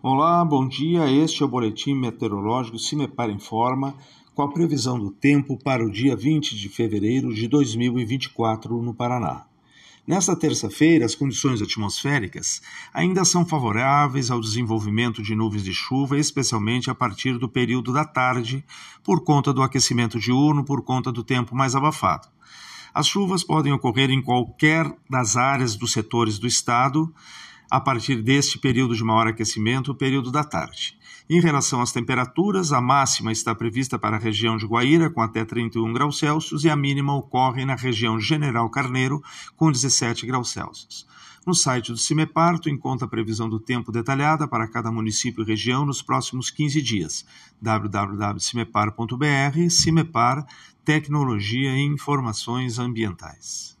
Olá, bom dia. Este é o boletim meteorológico Cimepar Informa com a previsão do tempo para o dia 20 de fevereiro de 2024 no Paraná. Nesta terça-feira, as condições atmosféricas ainda são favoráveis ao desenvolvimento de nuvens de chuva, especialmente a partir do período da tarde, por conta do aquecimento diurno, por conta do tempo mais abafado. As chuvas podem ocorrer em qualquer das áreas dos setores do estado, a partir deste período de maior aquecimento, o período da tarde. Em relação às temperaturas, a máxima está prevista para a região de Guaíra, com até 31 graus Celsius, e a mínima ocorre na região General Carneiro, com 17 graus Celsius. No site do CIMEPAR, tu encontra a previsão do tempo detalhada para cada município e região nos próximos 15 dias. www.cimepar.br, CIMEPAR, Tecnologia e Informações Ambientais.